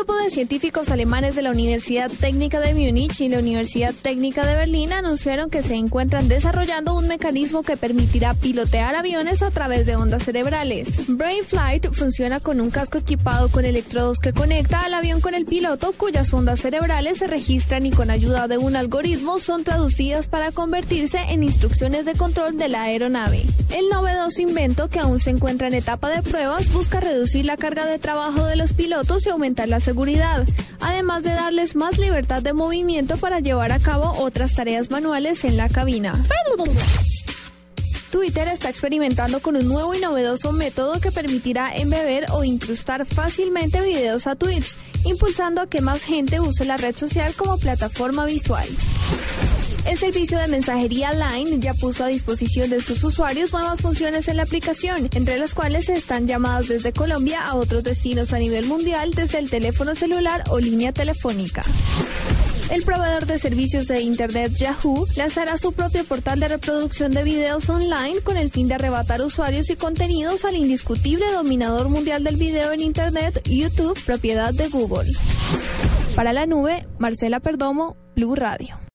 Grupo de científicos alemanes de la Universidad Técnica de Múnich y la Universidad Técnica de Berlín anunciaron que se encuentran desarrollando un mecanismo que permitirá pilotear aviones a través de ondas cerebrales. Brain Flight funciona con un casco equipado con electrodos que conecta al avión con el piloto, cuyas ondas cerebrales se registran y con ayuda de un algoritmo son traducidas para convertirse en instrucciones de control de la aeronave. El novedoso invento, que aún se encuentra en etapa de pruebas, busca reducir la carga de trabajo de los pilotos y aumentar la además de darles más libertad de movimiento para llevar a cabo otras tareas manuales en la cabina. Twitter está experimentando con un nuevo y novedoso método que permitirá embeber o incrustar fácilmente videos a tweets, impulsando a que más gente use la red social como plataforma visual. El servicio de mensajería Line ya puso a disposición de sus usuarios nuevas funciones en la aplicación, entre las cuales están llamadas desde Colombia a otros destinos a nivel mundial desde el teléfono celular o línea telefónica. El proveedor de servicios de Internet Yahoo lanzará su propio portal de reproducción de videos online con el fin de arrebatar usuarios y contenidos al indiscutible dominador mundial del video en Internet, YouTube, propiedad de Google. Para la nube, Marcela Perdomo, Blue Radio.